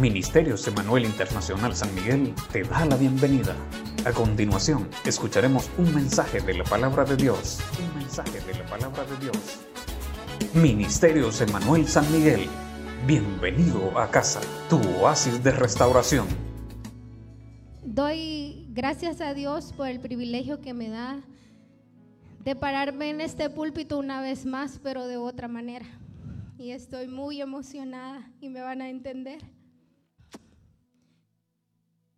Ministerios Emanuel Internacional San Miguel te da la bienvenida. A continuación, escucharemos un mensaje de la palabra de Dios. Un mensaje de la palabra de Dios. Ministerios Emanuel San Miguel. Bienvenido a casa, tu oasis de restauración. Doy gracias a Dios por el privilegio que me da de pararme en este púlpito una vez más, pero de otra manera. Y estoy muy emocionada y me van a entender.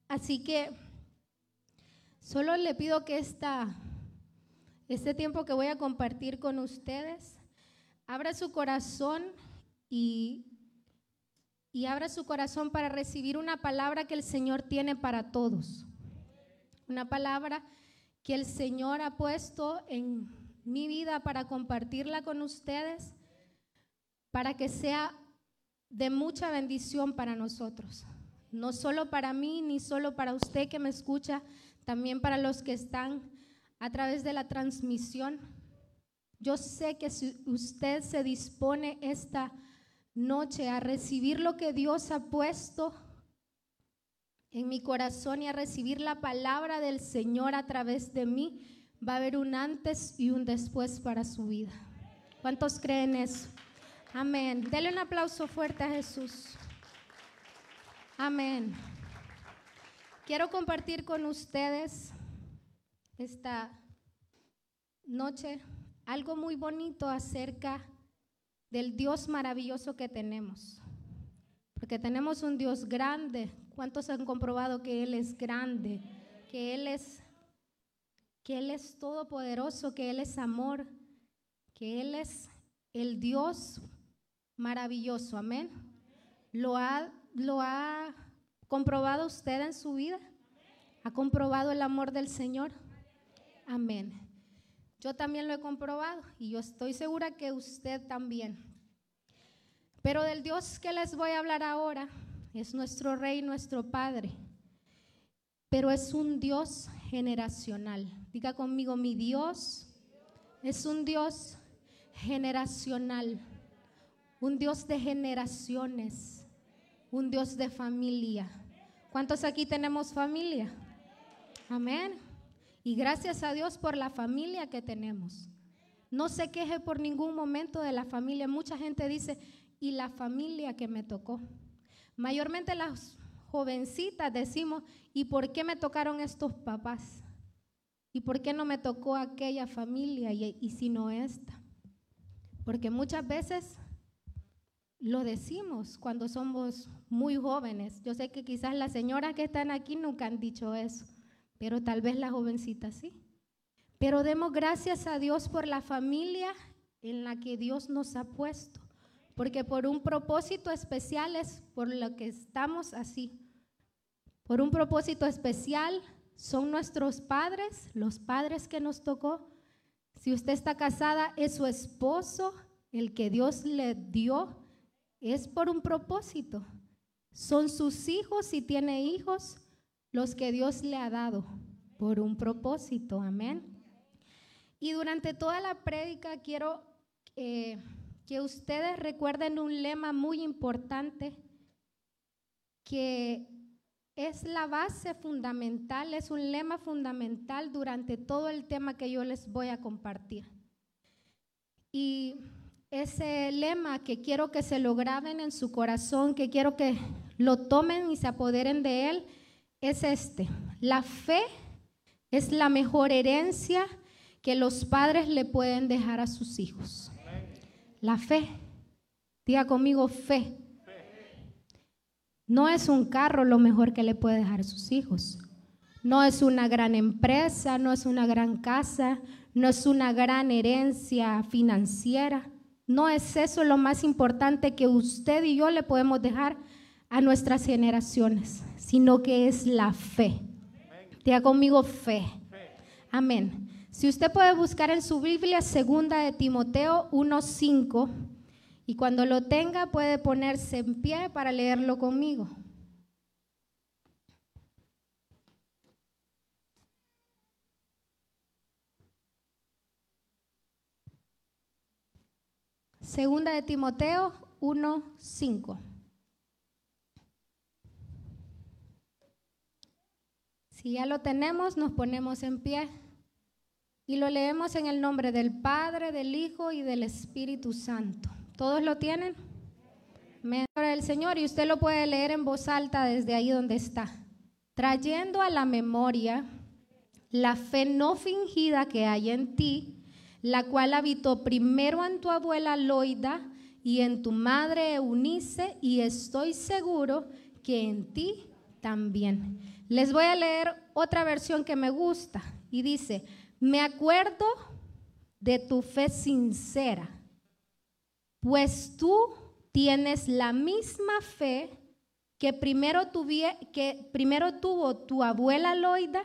Así que solo le pido que esta, este tiempo que voy a compartir con ustedes, abra su corazón y, y abra su corazón para recibir una palabra que el Señor tiene para todos. Una palabra que el Señor ha puesto en mi vida para compartirla con ustedes, para que sea de mucha bendición para nosotros no solo para mí, ni solo para usted que me escucha, también para los que están a través de la transmisión. Yo sé que si usted se dispone esta noche a recibir lo que Dios ha puesto en mi corazón y a recibir la palabra del Señor a través de mí, va a haber un antes y un después para su vida. ¿Cuántos creen eso? Amén. Dele un aplauso fuerte a Jesús. Amén. Quiero compartir con ustedes esta noche algo muy bonito acerca del Dios maravilloso que tenemos. Porque tenemos un Dios grande. ¿Cuántos han comprobado que Él es grande? Que Él es, que Él es todopoderoso, que Él es amor, que Él es el Dios maravilloso. Amén. Lo ha ¿Lo ha comprobado usted en su vida? ¿Ha comprobado el amor del Señor? Amén. Yo también lo he comprobado y yo estoy segura que usted también. Pero del Dios que les voy a hablar ahora es nuestro Rey, nuestro Padre. Pero es un Dios generacional. Diga conmigo, mi Dios es un Dios generacional. Un Dios de generaciones un Dios de familia. ¿Cuántos aquí tenemos familia? Amén. Y gracias a Dios por la familia que tenemos. No se queje por ningún momento de la familia. Mucha gente dice, y la familia que me tocó. Mayormente las jovencitas decimos, ¿y por qué me tocaron estos papás? ¿Y por qué no me tocó aquella familia y, y si no esta? Porque muchas veces lo decimos cuando somos muy jóvenes. Yo sé que quizás las señoras que están aquí nunca han dicho eso, pero tal vez las jovencitas sí. Pero demos gracias a Dios por la familia en la que Dios nos ha puesto, porque por un propósito especial es por lo que estamos así. Por un propósito especial son nuestros padres, los padres que nos tocó. Si usted está casada, es su esposo, el que Dios le dio es por un propósito. Son sus hijos, si tiene hijos, los que Dios le ha dado por un propósito. Amén. Y durante toda la prédica quiero eh, que ustedes recuerden un lema muy importante que es la base fundamental, es un lema fundamental durante todo el tema que yo les voy a compartir. Y ese lema que quiero que se lo graben en su corazón, que quiero que lo tomen y se apoderen de él, es este. La fe es la mejor herencia que los padres le pueden dejar a sus hijos. La fe. Diga conmigo fe. No es un carro lo mejor que le puede dejar a sus hijos. No es una gran empresa, no es una gran casa, no es una gran herencia financiera. No es eso lo más importante que usted y yo le podemos dejar a nuestras generaciones, sino que es la fe. Diga conmigo fe. Amén. Si usted puede buscar en su Biblia segunda de Timoteo 1:5 y cuando lo tenga puede ponerse en pie para leerlo conmigo. Segunda de Timoteo 1:5. Si ya lo tenemos, nos ponemos en pie y lo leemos en el nombre del Padre, del Hijo y del Espíritu Santo. ¿Todos lo tienen? Amén. el Señor y usted lo puede leer en voz alta desde ahí donde está. Trayendo a la memoria la fe no fingida que hay en ti la cual habitó primero en tu abuela Loida y en tu madre Eunice, y estoy seguro que en ti también. Les voy a leer otra versión que me gusta y dice, me acuerdo de tu fe sincera, pues tú tienes la misma fe que primero, que primero tuvo tu abuela Loida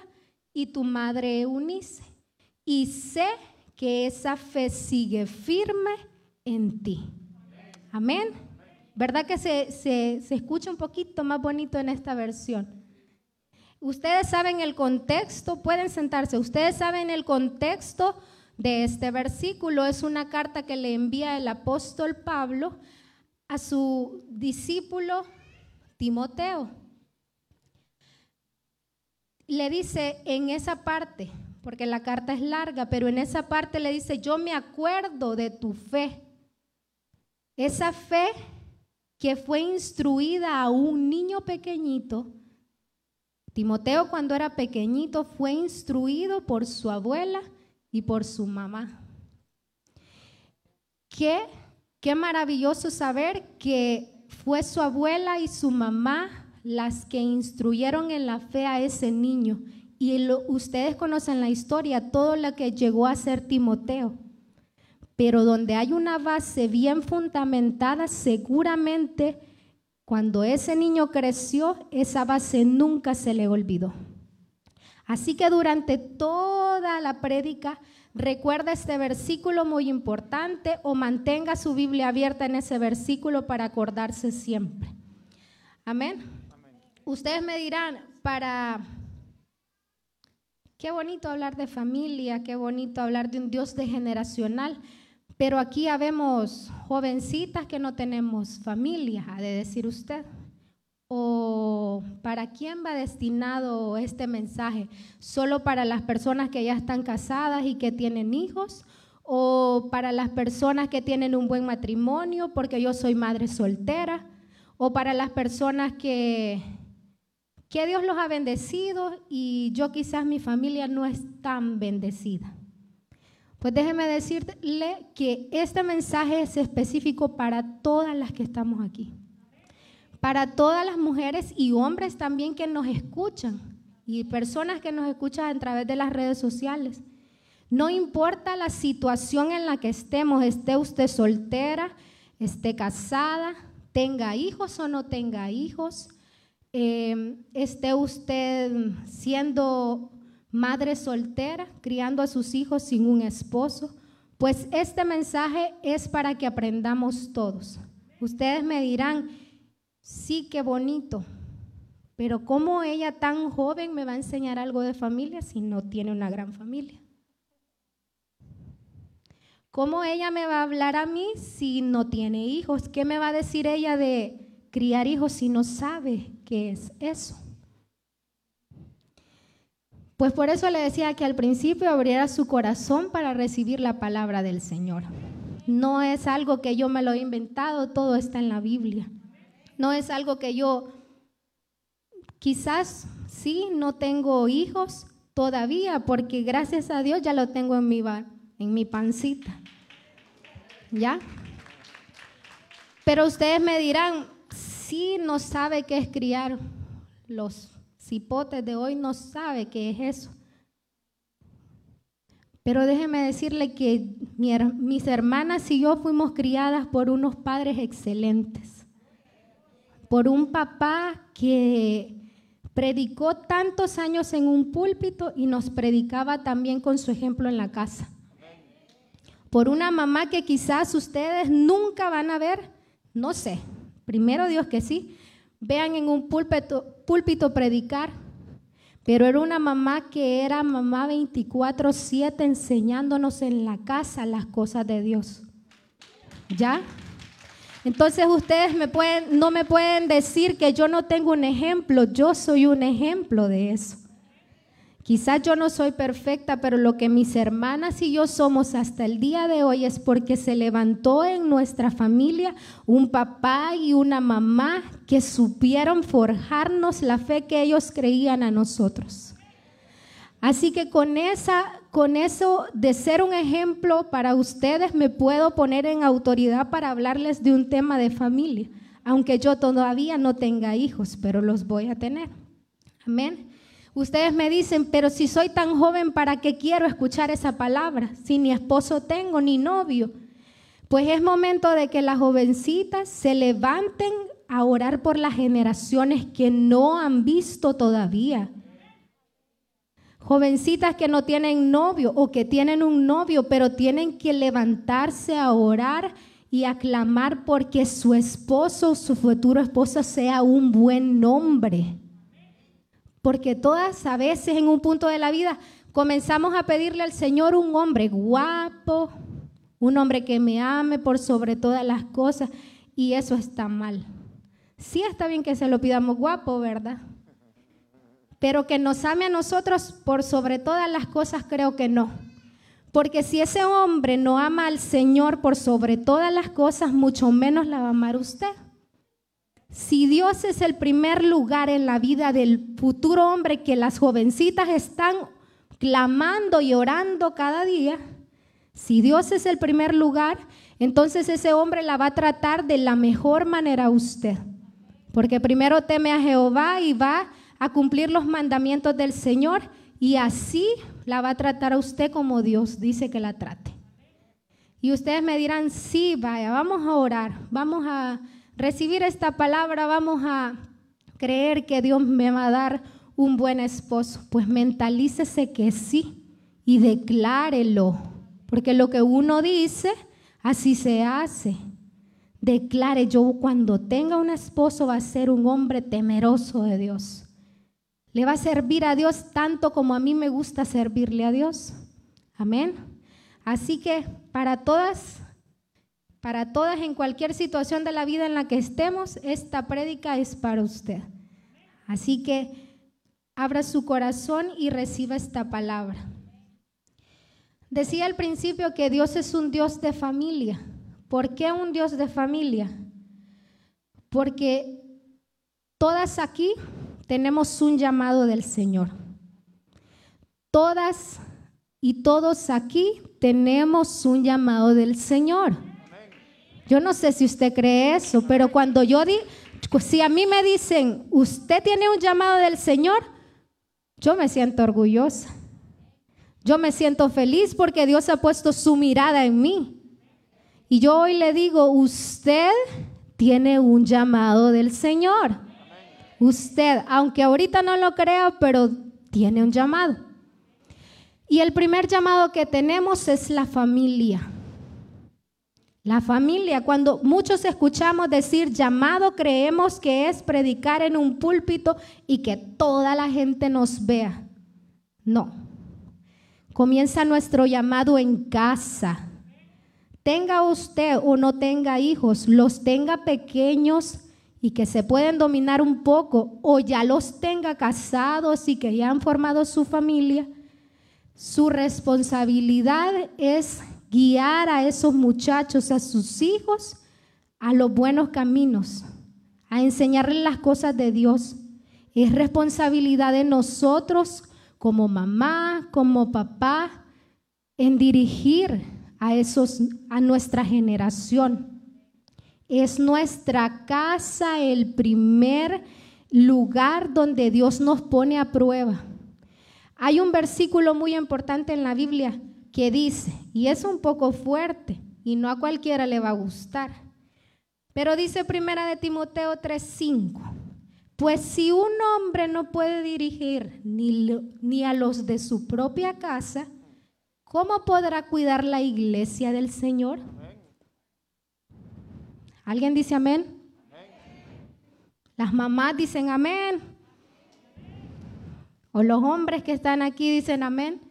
y tu madre Eunice. Y sé que esa fe sigue firme en ti. Amén. ¿Verdad que se, se escucha un poquito más bonito en esta versión? Ustedes saben el contexto, pueden sentarse, ustedes saben el contexto de este versículo. Es una carta que le envía el apóstol Pablo a su discípulo Timoteo. Le dice en esa parte, porque la carta es larga, pero en esa parte le dice, yo me acuerdo de tu fe. Esa fe que fue instruida a un niño pequeñito. Timoteo cuando era pequeñito fue instruido por su abuela y por su mamá. ¿Qué Qué maravilloso saber que fue su abuela y su mamá las que instruyeron en la fe a ese niño. Y ustedes conocen la historia, todo lo que llegó a ser Timoteo. Pero donde hay una base bien fundamentada, seguramente cuando ese niño creció, esa base nunca se le olvidó. Así que durante toda la prédica, recuerda este versículo muy importante o mantenga su Biblia abierta en ese versículo para acordarse siempre. Amén. Ustedes me dirán, para... Qué bonito hablar de familia, qué bonito hablar de un Dios de generacional, pero aquí habemos jovencitas que no tenemos familia, ha de decir usted. ¿O para quién va destinado este mensaje? ¿Solo para las personas que ya están casadas y que tienen hijos? ¿O para las personas que tienen un buen matrimonio porque yo soy madre soltera? ¿O para las personas que, que Dios los ha bendecido y yo quizás mi familia no es tan bendecida? Pues déjeme decirle que este mensaje es específico para todas las que estamos aquí para todas las mujeres y hombres también que nos escuchan y personas que nos escuchan a través de las redes sociales. No importa la situación en la que estemos, esté usted soltera, esté casada, tenga hijos o no tenga hijos, eh, esté usted siendo madre soltera, criando a sus hijos sin un esposo, pues este mensaje es para que aprendamos todos. Ustedes me dirán, sí, qué bonito, pero ¿cómo ella tan joven me va a enseñar algo de familia si no tiene una gran familia? ¿Cómo ella me va a hablar a mí si no tiene hijos? ¿Qué me va a decir ella de criar hijos si no sabe qué es eso? Pues por eso le decía que al principio abriera su corazón para recibir la palabra del Señor. No es algo que yo me lo he inventado, todo está en la Biblia. No es algo que yo, quizás sí, no tengo hijos todavía, porque gracias a Dios ya lo tengo en mi, en mi pancita. ¿Ya? Pero ustedes me dirán, sí no sabe qué es criar. Los cipotes de hoy no sabe qué es eso. Pero déjeme decirle que mis hermanas y yo fuimos criadas por unos padres excelentes por un papá que predicó tantos años en un púlpito y nos predicaba también con su ejemplo en la casa. Por una mamá que quizás ustedes nunca van a ver, no sé, primero Dios que sí, vean en un púlpito, predicar, pero era una mamá que era mamá 24/7 enseñándonos en la casa las cosas de Dios. ¿Ya? Entonces ustedes me pueden, no me pueden decir que yo no tengo un ejemplo, yo soy un ejemplo de eso. Quizás yo no soy perfecta, pero lo que mis hermanas y yo somos hasta el día de hoy es porque se levantó en nuestra familia un papá y una mamá que supieron forjarnos la fe que ellos creían a nosotros. Así que con esa con eso de ser un ejemplo para ustedes me puedo poner en autoridad para hablarles de un tema de familia, aunque yo todavía no tenga hijos, pero los voy a tener. Amén. Ustedes me dicen, pero si soy tan joven, ¿para qué quiero escuchar esa palabra? Si ni esposo tengo, ni novio. Pues es momento de que las jovencitas se levanten a orar por las generaciones que no han visto todavía. Jovencitas que no tienen novio o que tienen un novio, pero tienen que levantarse a orar y a clamar porque su esposo su futuro esposo sea un buen nombre. Porque todas a veces en un punto de la vida comenzamos a pedirle al Señor un hombre guapo, un hombre que me ame por sobre todas las cosas, y eso está mal. Sí está bien que se lo pidamos guapo, ¿verdad? Pero que nos ame a nosotros por sobre todas las cosas, creo que no. Porque si ese hombre no ama al Señor por sobre todas las cosas, mucho menos la va a amar usted. Si Dios es el primer lugar en la vida del futuro hombre que las jovencitas están clamando y orando cada día, si Dios es el primer lugar, entonces ese hombre la va a tratar de la mejor manera a usted. Porque primero teme a Jehová y va a cumplir los mandamientos del Señor y así la va a tratar a usted como Dios dice que la trate. Y ustedes me dirán, sí, vaya, vamos a orar, vamos a recibir esta palabra, vamos a creer que Dios me va a dar un buen esposo. Pues mentalícese que sí y declárelo, porque lo que uno dice, así se hace. Declare, yo cuando tenga un esposo va a ser un hombre temeroso de Dios. Le va a servir a Dios tanto como a mí me gusta servirle a Dios. Amén. Así que para todas para todas en cualquier situación de la vida en la que estemos, esta prédica es para usted. Así que abra su corazón y reciba esta palabra. Decía al principio que Dios es un Dios de familia. ¿Por qué un Dios de familia? Porque todas aquí tenemos un llamado del Señor. Todas y todos aquí tenemos un llamado del Señor. Yo no sé si usted cree eso, pero cuando yo di, si a mí me dicen, usted tiene un llamado del Señor, yo me siento orgullosa. Yo me siento feliz porque Dios ha puesto su mirada en mí. Y yo hoy le digo, usted tiene un llamado del Señor. Usted, aunque ahorita no lo crea, pero tiene un llamado. Y el primer llamado que tenemos es la familia. La familia, cuando muchos escuchamos decir llamado, creemos que es predicar en un púlpito y que toda la gente nos vea. No. Comienza nuestro llamado en casa. Tenga usted o no tenga hijos, los tenga pequeños y que se pueden dominar un poco, o ya los tenga casados y que ya han formado su familia, su responsabilidad es guiar a esos muchachos, a sus hijos, a los buenos caminos, a enseñarles las cosas de Dios. Es responsabilidad de nosotros como mamá, como papá, en dirigir a esos a nuestra generación. Es nuestra casa el primer lugar donde Dios nos pone a prueba. Hay un versículo muy importante en la Biblia que dice, y es un poco fuerte y no a cualquiera le va a gustar, pero dice primera de Timoteo 3:5, pues si un hombre no puede dirigir ni, ni a los de su propia casa, ¿cómo podrá cuidar la iglesia del Señor? ¿Alguien dice amén? Las mamás dicen amén. O los hombres que están aquí dicen amén.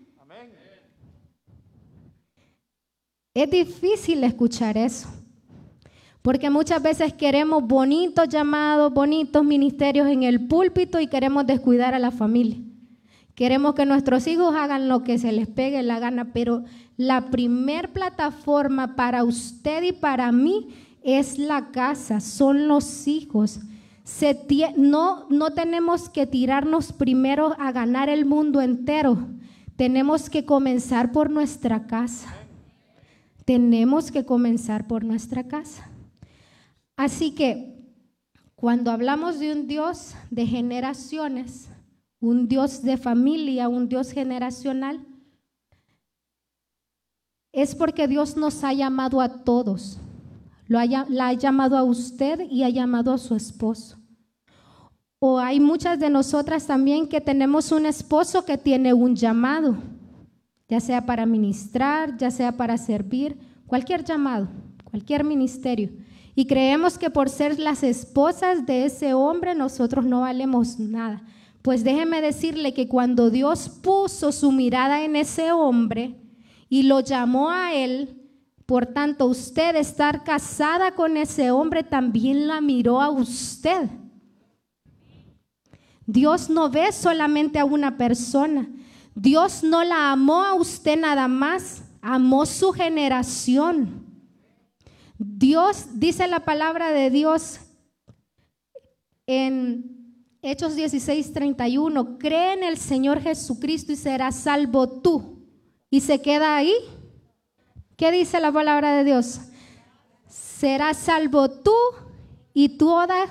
Es difícil escuchar eso, porque muchas veces queremos bonitos llamados, bonitos ministerios en el púlpito y queremos descuidar a la familia. Queremos que nuestros hijos hagan lo que se les pegue la gana, pero la primer plataforma para usted y para mí es la casa, son los hijos. no, no tenemos que tirarnos primero a ganar el mundo entero. Tenemos que comenzar por nuestra casa. Tenemos que comenzar por nuestra casa. Así que cuando hablamos de un Dios de generaciones, un Dios de familia, un Dios generacional, es porque Dios nos ha llamado a todos. Lo la ha llamado a usted y ha llamado a su esposo. O hay muchas de nosotras también que tenemos un esposo que tiene un llamado, ya sea para ministrar, ya sea para servir, cualquier llamado, cualquier ministerio. Y creemos que por ser las esposas de ese hombre nosotros no valemos nada. Pues déjeme decirle que cuando Dios puso su mirada en ese hombre y lo llamó a él, por tanto usted estar casada con ese hombre también la miró a usted. Dios no ve solamente a una persona. Dios no la amó a usted nada más, amó su generación. Dios, dice la palabra de Dios en Hechos 16, 31, cree en el Señor Jesucristo y serás salvo tú. Y se queda ahí. ¿Qué dice la palabra de Dios? Serás salvo tú y toda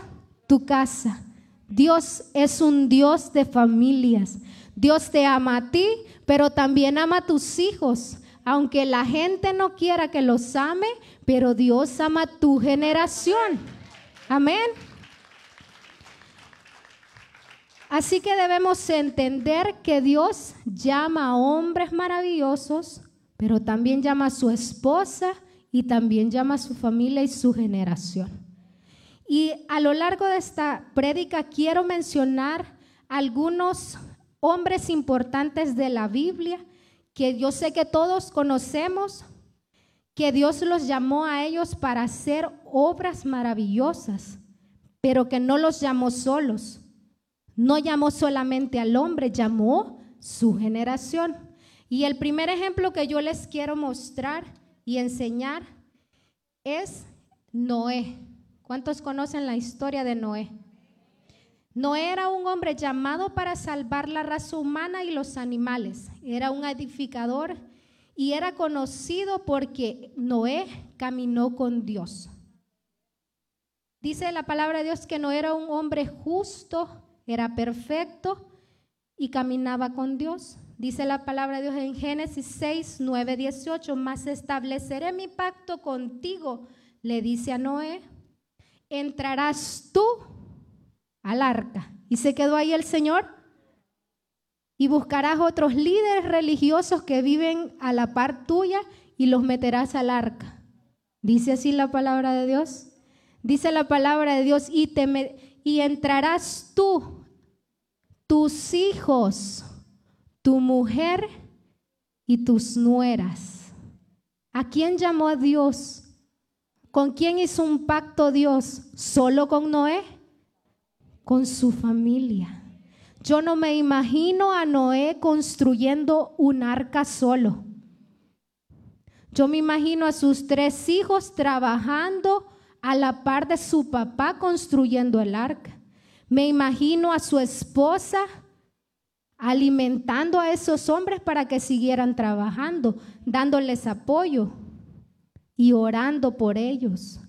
tu casa. Dios es un Dios de familias. Dios te ama a ti, pero también ama a tus hijos. Aunque la gente no quiera que los ame, pero Dios ama a tu generación. Amén. Así que debemos entender que Dios llama a hombres maravillosos, pero también llama a su esposa y también llama a su familia y su generación. Y a lo largo de esta prédica quiero mencionar algunos hombres importantes de la Biblia que yo sé que todos conocemos, que Dios los llamó a ellos para hacer obras maravillosas, pero que no los llamó solos. No llamó solamente al hombre, llamó su generación. Y el primer ejemplo que yo les quiero mostrar y enseñar es Noé. ¿Cuántos conocen la historia de Noé? Noé era un hombre llamado para salvar la raza humana y los animales. Era un edificador y era conocido porque Noé caminó con Dios. Dice la palabra de Dios que no era un hombre justo, era perfecto y caminaba con Dios. Dice la palabra de Dios en Génesis 6, 9, 18, más estableceré mi pacto contigo, le dice a Noé entrarás tú al arca. Y se quedó ahí el Señor. Y buscarás otros líderes religiosos que viven a la par tuya y los meterás al arca. Dice así la palabra de Dios. Dice la palabra de Dios y, te y entrarás tú, tus hijos, tu mujer y tus nueras. ¿A quién llamó a Dios? ¿Con quién hizo un pacto Dios? ¿Solo con Noé? Con su familia. Yo no me imagino a Noé construyendo un arca solo. Yo me imagino a sus tres hijos trabajando a la par de su papá construyendo el arca. Me imagino a su esposa alimentando a esos hombres para que siguieran trabajando, dándoles apoyo y orando por ellos.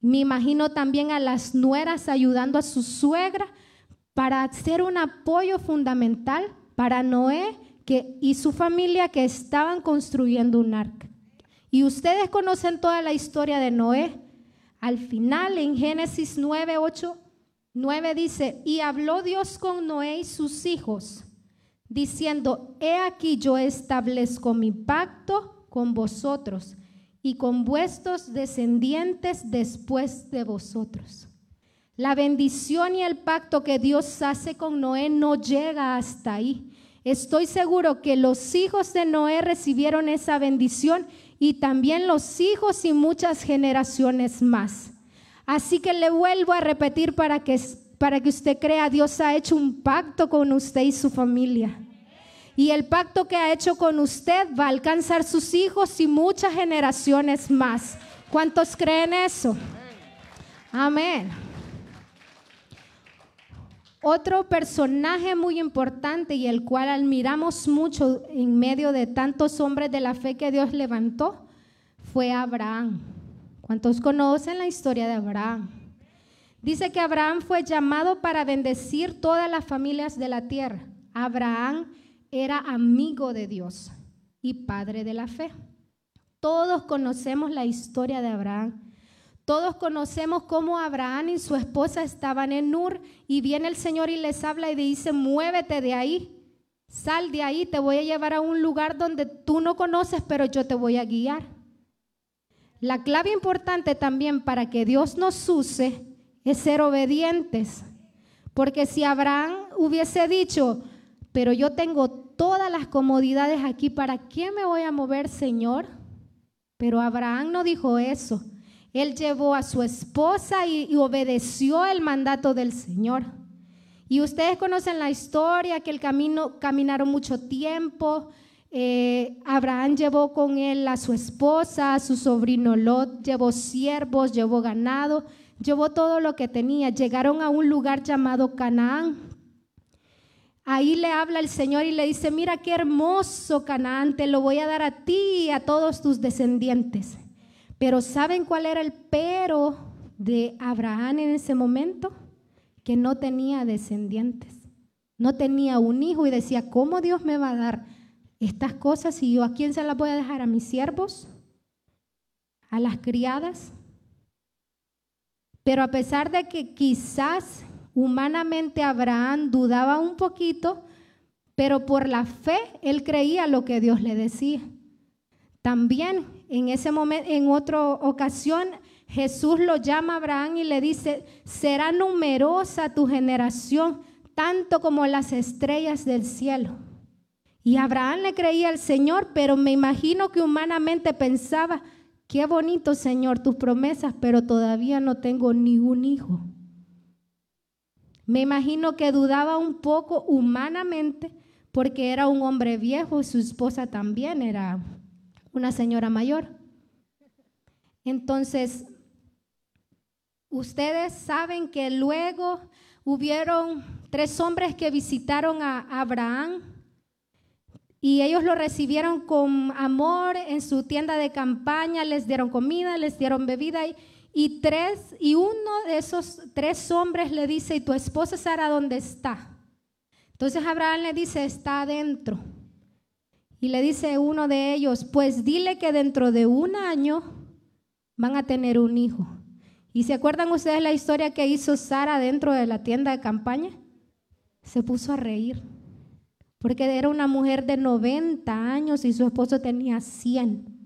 Me imagino también a las nueras ayudando a su suegra para hacer un apoyo fundamental para Noé y su familia que estaban construyendo un arca. Y ustedes conocen toda la historia de Noé. Al final, en Génesis 9, 8, 9 dice, y habló Dios con Noé y sus hijos, diciendo, he aquí yo establezco mi pacto con vosotros y con vuestros descendientes después de vosotros. La bendición y el pacto que Dios hace con Noé no llega hasta ahí. Estoy seguro que los hijos de Noé recibieron esa bendición y también los hijos y muchas generaciones más. Así que le vuelvo a repetir para que, para que usted crea, Dios ha hecho un pacto con usted y su familia. Y el pacto que ha hecho con usted va a alcanzar sus hijos y muchas generaciones más. ¿Cuántos creen eso? Amén. Otro personaje muy importante y el cual admiramos mucho en medio de tantos hombres de la fe que Dios levantó fue Abraham. ¿Cuántos conocen la historia de Abraham? Dice que Abraham fue llamado para bendecir todas las familias de la tierra. Abraham era amigo de Dios y padre de la fe. Todos conocemos la historia de Abraham. Todos conocemos cómo Abraham y su esposa estaban en Ur y viene el Señor y les habla y dice, muévete de ahí, sal de ahí, te voy a llevar a un lugar donde tú no conoces, pero yo te voy a guiar. La clave importante también para que Dios nos use es ser obedientes. Porque si Abraham hubiese dicho, pero yo tengo todas las comodidades aquí, ¿para qué me voy a mover, Señor? Pero Abraham no dijo eso. Él llevó a su esposa y, obedeció el mandato del Señor. Y ustedes conocen la historia, que el camino caminaron mucho tiempo. Eh, Abraham llevó con él a su esposa, a su sobrino Lot, llevó siervos, llevó ganado, llevó todo lo que tenía. Llegaron a un lugar llamado Canaán. Ahí le habla el Señor y le dice, mira qué hermoso Canaán, te lo voy a dar a ti y a todos tus descendientes. Pero ¿saben cuál era el pero de Abraham en ese momento? Que no tenía descendientes, no tenía un hijo y decía, ¿cómo Dios me va a dar estas cosas y yo a quién se las voy a dejar? ¿A mis siervos? ¿A las criadas? Pero a pesar de que quizás humanamente Abraham dudaba un poquito, pero por la fe él creía lo que Dios le decía. También en ese momento, en otra ocasión, Jesús lo llama a Abraham y le dice, será numerosa tu generación, tanto como las estrellas del cielo. Y Abraham le creía al Señor, pero me imagino que humanamente pensaba, qué bonito Señor tus promesas, pero todavía no tengo ni un hijo. Me imagino que dudaba un poco humanamente porque era un hombre viejo y su esposa también era una señora mayor. Entonces, ustedes saben que luego hubieron tres hombres que visitaron a Abraham y ellos lo recibieron con amor en su tienda de campaña, les dieron comida, les dieron bebida y, y tres y uno de esos tres hombres le dice, "¿Y tu esposa Sara dónde está?" Entonces Abraham le dice, "Está adentro." Y le dice uno de ellos, pues dile que dentro de un año van a tener un hijo. ¿Y se acuerdan ustedes la historia que hizo Sara dentro de la tienda de campaña? Se puso a reír, porque era una mujer de 90 años y su esposo tenía 100.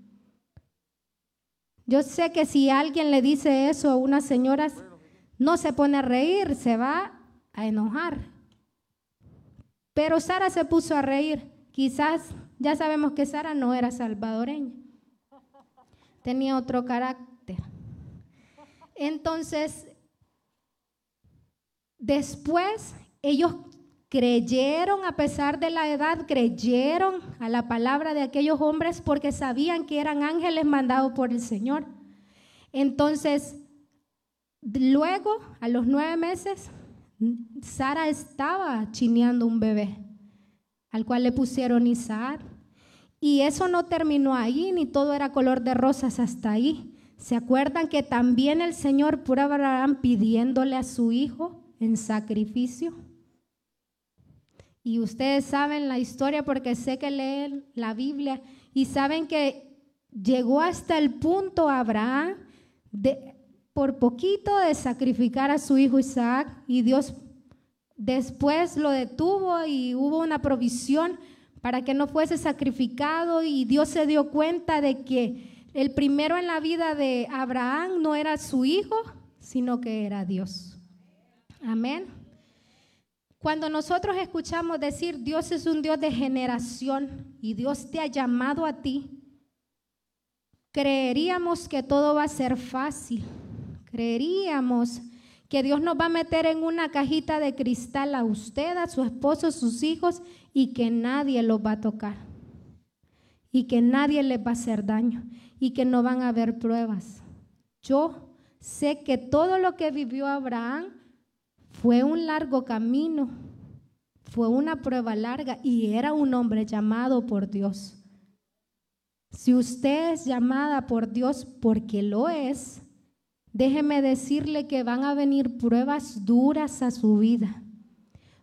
Yo sé que si alguien le dice eso a unas señoras, no se pone a reír, se va a enojar. Pero Sara se puso a reír. Quizás ya sabemos que Sara no era salvadoreña, tenía otro carácter. Entonces, después ellos creyeron, a pesar de la edad, creyeron a la palabra de aquellos hombres porque sabían que eran ángeles mandados por el Señor. Entonces, luego, a los nueve meses, Sara estaba chineando un bebé al cual le pusieron Isaac. Y eso no terminó ahí, ni todo era color de rosas hasta ahí. ¿Se acuerdan que también el Señor por Abraham pidiéndole a su hijo en sacrificio? Y ustedes saben la historia porque sé que leen la Biblia y saben que llegó hasta el punto Abraham de por poquito de sacrificar a su hijo Isaac y Dios Después lo detuvo y hubo una provisión para que no fuese sacrificado y Dios se dio cuenta de que el primero en la vida de Abraham no era su hijo, sino que era Dios. Amén. Cuando nosotros escuchamos decir Dios es un Dios de generación y Dios te ha llamado a ti, creeríamos que todo va a ser fácil. Creeríamos que Dios nos va a meter en una cajita de cristal a usted, a su esposo, a sus hijos, y que nadie los va a tocar. Y que nadie les va a hacer daño. Y que no van a haber pruebas. Yo sé que todo lo que vivió Abraham fue un largo camino, fue una prueba larga y era un hombre llamado por Dios. Si usted es llamada por Dios porque lo es, déjeme decirle que van a venir pruebas duras a su vida.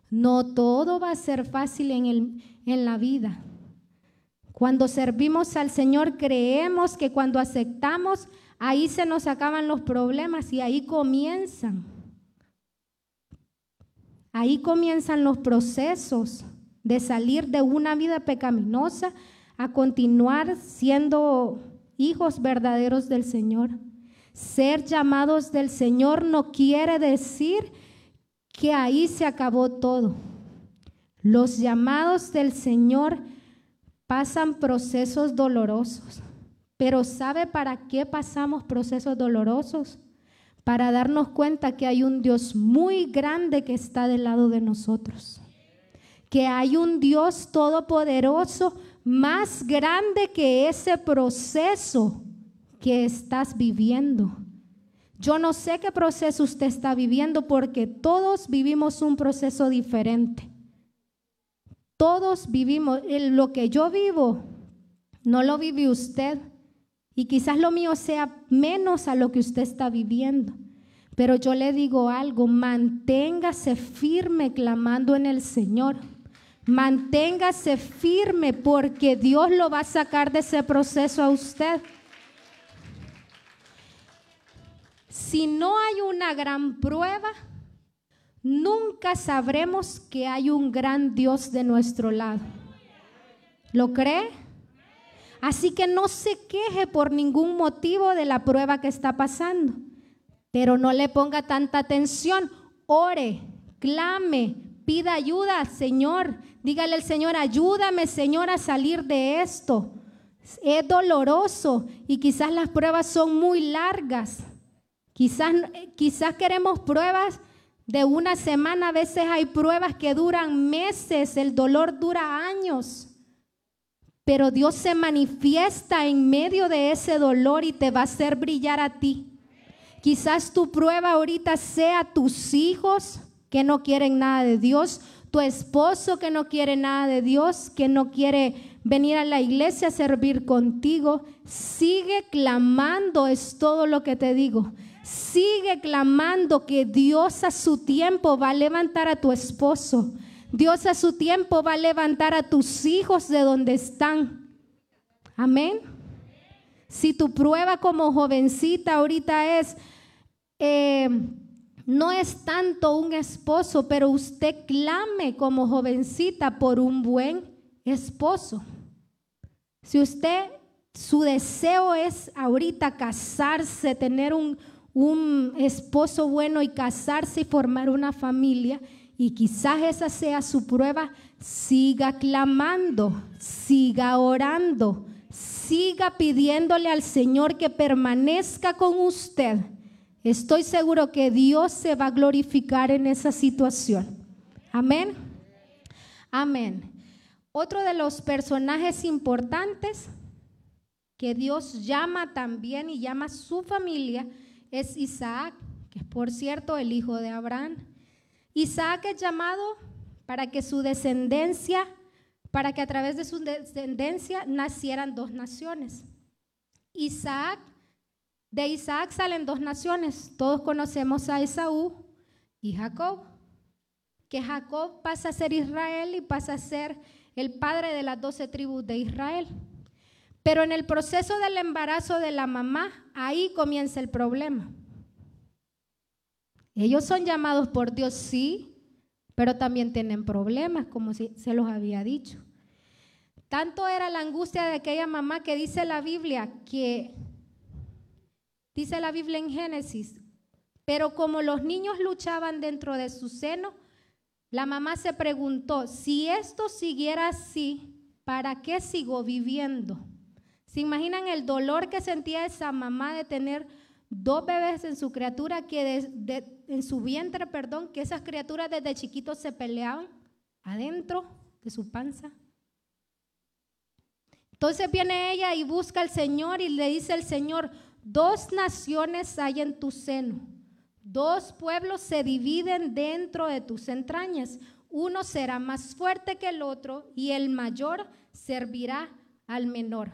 No todo va a ser fácil en, el, en la vida. Cuando servimos al Señor creemos que cuando aceptamos, ahí se nos acaban los problemas y ahí comienzan. Ahí comienzan los procesos de salir de una vida pecaminosa a continuar siendo hijos verdaderos del Señor. Ser llamados del Señor no quiere decir que ahí se acabó todo. Los llamados del Señor pasan procesos dolorosos, pero ¿sabe para qué pasamos procesos dolorosos? Para darnos cuenta que hay un Dios muy grande que está del lado de nosotros, que hay un Dios todopoderoso más grande que ese proceso que estás viviendo. Yo no sé qué proceso usted está viviendo porque todos vivimos un proceso diferente. Todos vivimos, lo que yo vivo, no lo vive usted. Y quizás lo mío sea menos a lo que usted está viviendo. Pero yo le digo algo, manténgase firme clamando en el Señor. Manténgase firme porque Dios lo va a sacar de ese proceso a usted. Si no hay una gran prueba, nunca sabremos que hay un gran Dios de nuestro lado. ¿Lo cree? Así que no se queje por ningún motivo de la prueba que está pasando, pero no le ponga tanta atención. Ore, clame, pida ayuda, Señor. Dígale al Señor, ayúdame, Señor, a salir de esto. Es doloroso y quizás las pruebas son muy largas. Quizás, quizás queremos pruebas de una semana, a veces hay pruebas que duran meses, el dolor dura años. Pero Dios se manifiesta en medio de ese dolor y te va a hacer brillar a ti. Quizás tu prueba ahorita sea tus hijos, que no quieren nada de Dios, tu esposo que no quiere nada de Dios, que no quiere venir a la iglesia a servir contigo, sigue clamando, es todo lo que te digo. Sigue clamando que Dios a su tiempo va a levantar a tu esposo. Dios a su tiempo va a levantar a tus hijos de donde están. Amén. Si tu prueba como jovencita ahorita es... Eh, no es tanto un esposo, pero usted clame como jovencita por un buen esposo. Si usted, su deseo es ahorita casarse, tener un, un esposo bueno y casarse y formar una familia, y quizás esa sea su prueba, siga clamando, siga orando, siga pidiéndole al Señor que permanezca con usted Estoy seguro que Dios se va a glorificar en esa situación. Amén. Amén. Otro de los personajes importantes que Dios llama también y llama a su familia es Isaac, que es por cierto el hijo de Abraham. Isaac es llamado para que su descendencia, para que a través de su descendencia nacieran dos naciones. Isaac de Isaac salen dos naciones. Todos conocemos a Esaú y Jacob. Que Jacob pasa a ser Israel y pasa a ser el padre de las doce tribus de Israel. Pero en el proceso del embarazo de la mamá, ahí comienza el problema. Ellos son llamados por Dios, sí, pero también tienen problemas, como se los había dicho. Tanto era la angustia de aquella mamá que dice la Biblia que Dice la Biblia en Génesis, pero como los niños luchaban dentro de su seno, la mamá se preguntó, si esto siguiera así, ¿para qué sigo viviendo? ¿Se imaginan el dolor que sentía esa mamá de tener dos bebés en su criatura que en su vientre, perdón, que esas criaturas desde chiquitos se peleaban adentro de su panza. Entonces viene ella y busca al Señor y le dice al Señor, dos naciones hay en tu seno, dos pueblos se dividen dentro de tus entrañas, uno será más fuerte que el otro y el mayor servirá al menor.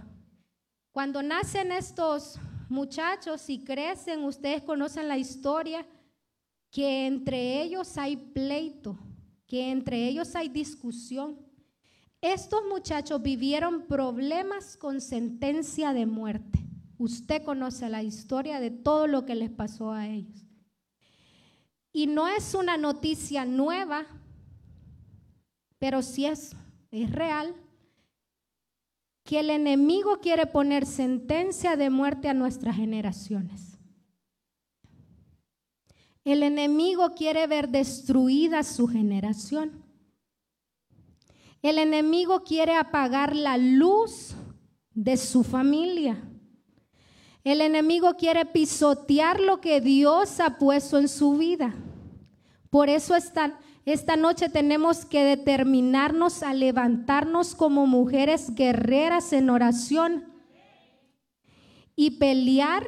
Cuando nacen estos muchachos y crecen, ustedes conocen la historia, que entre ellos hay pleito, que entre ellos hay discusión. Estos muchachos vivieron problemas con sentencia de muerte. Usted conoce la historia de todo lo que les pasó a ellos. Y no es una noticia nueva, pero sí es, es real que el enemigo quiere poner sentencia de muerte a nuestras generaciones. El enemigo quiere ver destruida su generación. El enemigo quiere apagar la luz de su familia. El enemigo quiere pisotear lo que Dios ha puesto en su vida. Por eso están esta noche tenemos que determinarnos a levantarnos como mujeres guerreras en oración y pelear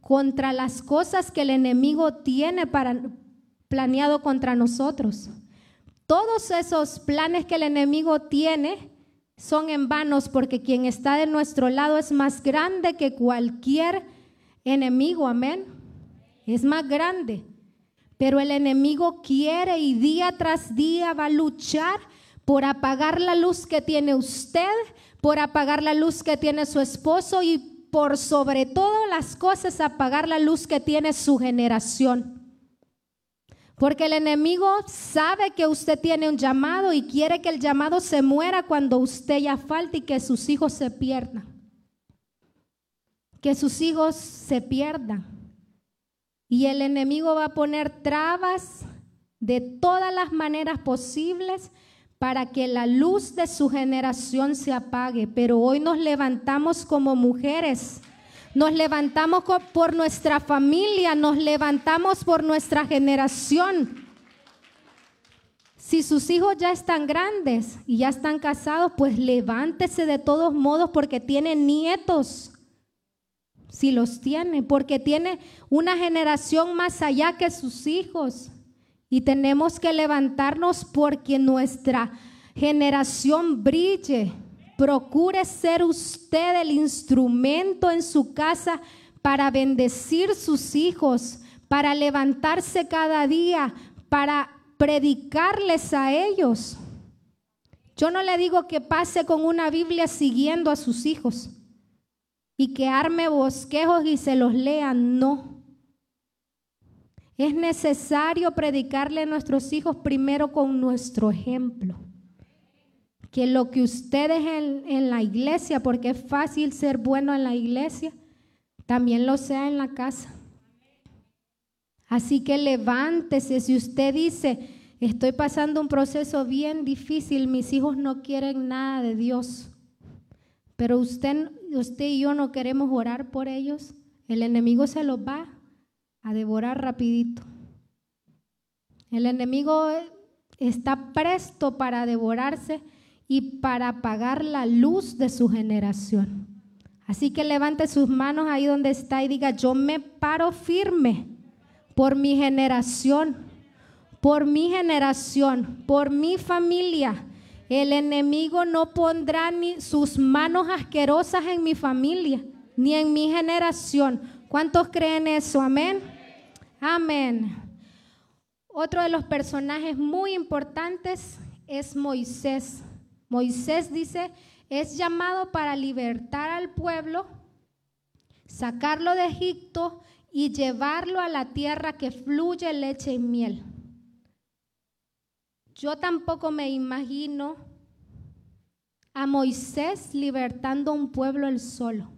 contra las cosas que el enemigo tiene para, planeado contra nosotros. Todos esos planes que el enemigo tiene son en vanos porque quien está de nuestro lado es más grande que cualquier enemigo, amén. Es más grande. Pero el enemigo quiere y día tras día va a luchar por apagar la luz que tiene usted, por apagar la luz que tiene su esposo y por sobre todas las cosas apagar la luz que tiene su generación. Porque el enemigo sabe que usted tiene un llamado y quiere que el llamado se muera cuando usted ya falte y que sus hijos se pierdan. Que sus hijos se pierdan. Y el enemigo va a poner trabas de todas las maneras posibles para que la luz de su generación se apague. Pero hoy nos levantamos como mujeres. Nos levantamos por nuestra familia, nos levantamos por nuestra generación. Si sus hijos ya están grandes y ya están casados, pues levántese de todos modos porque tienen nietos si los tiene, porque tiene una generación más allá que sus hijos. Y tenemos que levantarnos porque nuestra generación brille. Procure ser usted el instrumento en su casa para bendecir sus hijos, para levantarse cada día, para predicarles a ellos. Yo no le digo que pase con una Biblia siguiendo a sus hijos y que arme bosquejos y se los lean, no. Es necesario predicarle a nuestros hijos primero con nuestro ejemplo. Que lo que ustedes en, en la iglesia, porque es fácil ser bueno en la iglesia, también lo sea en la casa. Así que levántese. Si usted dice, estoy pasando un proceso bien difícil, mis hijos no quieren nada de Dios. Pero usted, usted y yo no queremos orar por ellos. El enemigo se los va a devorar rapidito. El enemigo está presto para devorarse y para apagar la luz de su generación. Así que levante sus manos ahí donde está y diga, yo me paro firme por mi generación, por mi generación, por mi familia, el enemigo no pondrá ni sus manos asquerosas en mi familia, ni en mi generación. ¿Cuántos creen eso? Amén. Amén. Otro de los personajes muy importantes es Moisés. Moisés dice, es llamado para libertar al pueblo, sacarlo de Egipto y llevarlo a la tierra que fluye leche y miel. Yo tampoco me imagino a Moisés libertando un pueblo él solo.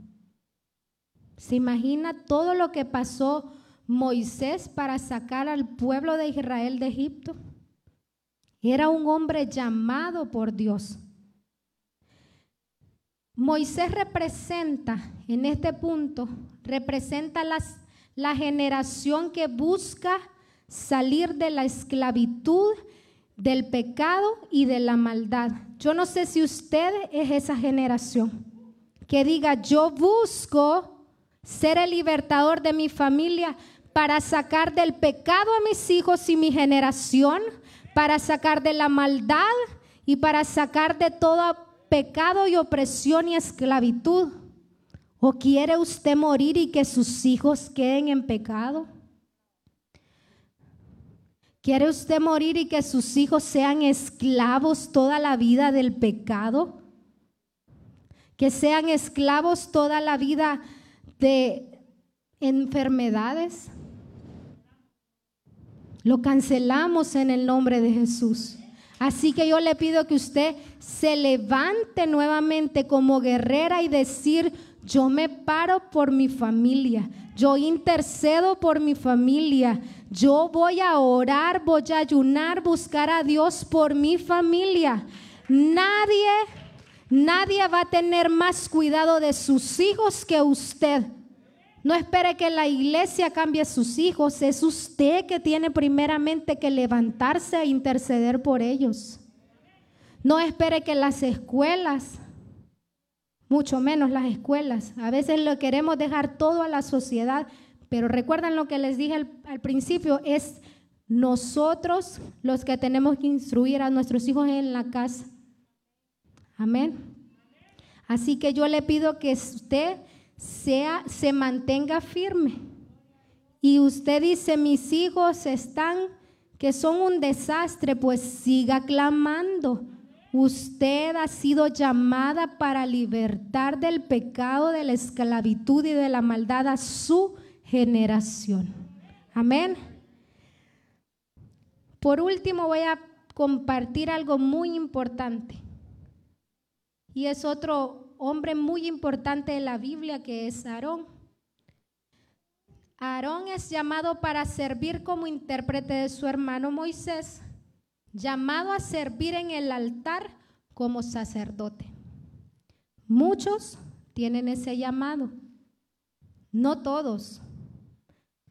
¿Se imagina todo lo que pasó Moisés para sacar al pueblo de Israel de Egipto? Era un hombre llamado por Dios. Moisés representa, en este punto, representa las, la generación que busca salir de la esclavitud, del pecado y de la maldad. Yo no sé si usted es esa generación que diga, yo busco ser el libertador de mi familia para sacar del pecado a mis hijos y mi generación, para sacar de la maldad y para sacar de todo pecado y opresión y esclavitud. ¿O quiere usted morir y que sus hijos queden en pecado? ¿Quiere usted morir y que sus hijos sean esclavos toda la vida del pecado? Que sean esclavos toda la vida de enfermedades. Lo cancelamos en el nombre de Jesús. Así que yo le pido que usted se levante nuevamente como guerrera y decir, yo me paro por mi familia, yo intercedo por mi familia, yo voy a orar, voy a ayunar, buscar a Dios por mi familia. Nadie, nadie va a tener más cuidado de sus hijos que usted. No espere que la iglesia cambie sus hijos, es usted que tiene primeramente que levantarse e interceder por ellos. No espere que las escuelas, mucho menos las escuelas, a veces lo queremos dejar todo a la sociedad, pero recuerdan lo que les dije al, principio, es nosotros los que tenemos que instruir a nuestros hijos en la casa. Amén. Así que yo le pido que usted sea, se mantenga firme. Y usted dice, mis hijos están, que son un desastre, pues siga clamando. Usted ha sido llamada para libertar del pecado, de la esclavitud y de la maldad a su generación. Amén. Por último, voy a compartir algo muy importante. Y es otro hombre muy importante de la Biblia que es Aarón. Aarón es llamado para servir como intérprete de su hermano Moisés, llamado a servir en el altar como sacerdote. Muchos tienen ese llamado, no todos.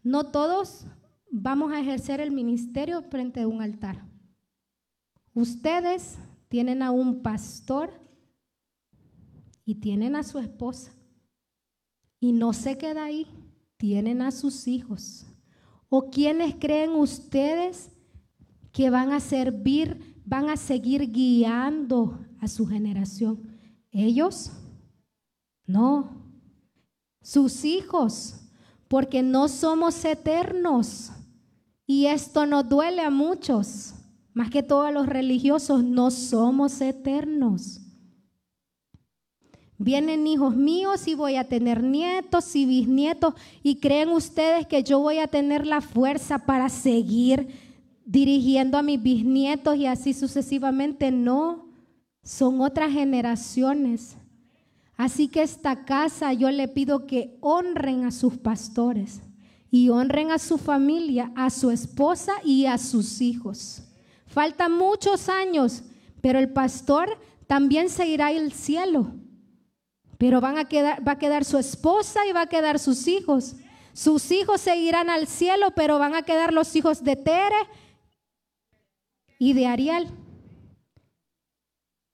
No todos vamos a ejercer el ministerio frente a un altar. Ustedes tienen a un pastor y tienen a su esposa. Y no se queda ahí, tienen a sus hijos. ¿O quienes creen ustedes que van a servir, van a seguir guiando a su generación? ¿Ellos? No. Sus hijos porque no somos eternos. Y esto nos duele a muchos, más que todos los religiosos, no somos eternos. Vienen hijos míos y voy a tener nietos y bisnietos y creen ustedes que yo voy a tener la fuerza para seguir dirigiendo a mis bisnietos y así sucesivamente. No, son otras generaciones. Así que esta casa yo le pido que honren a sus pastores y honren a su familia, a su esposa y a sus hijos. Faltan muchos años, pero el pastor también se irá al cielo. Pero van a quedar, va a quedar su esposa y va a quedar sus hijos. Sus hijos se irán al cielo, pero van a quedar los hijos de Tere y de Ariel.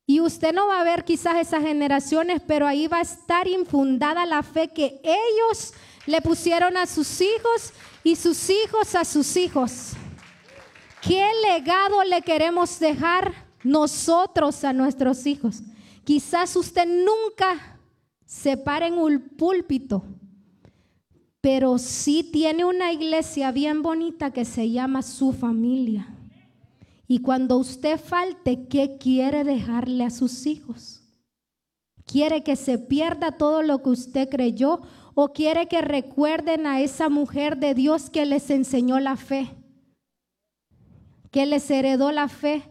Y usted no va a ver quizás esas generaciones, pero ahí va a estar infundada la fe que ellos le pusieron a sus hijos y sus hijos a sus hijos. ¿Qué legado le queremos dejar nosotros a nuestros hijos? Quizás usted nunca se pare en un púlpito, pero sí tiene una iglesia bien bonita que se llama su familia. Y cuando usted falte, ¿qué quiere dejarle a sus hijos? ¿Quiere que se pierda todo lo que usted creyó o quiere que recuerden a esa mujer de Dios que les enseñó la fe? Que les heredó la fe.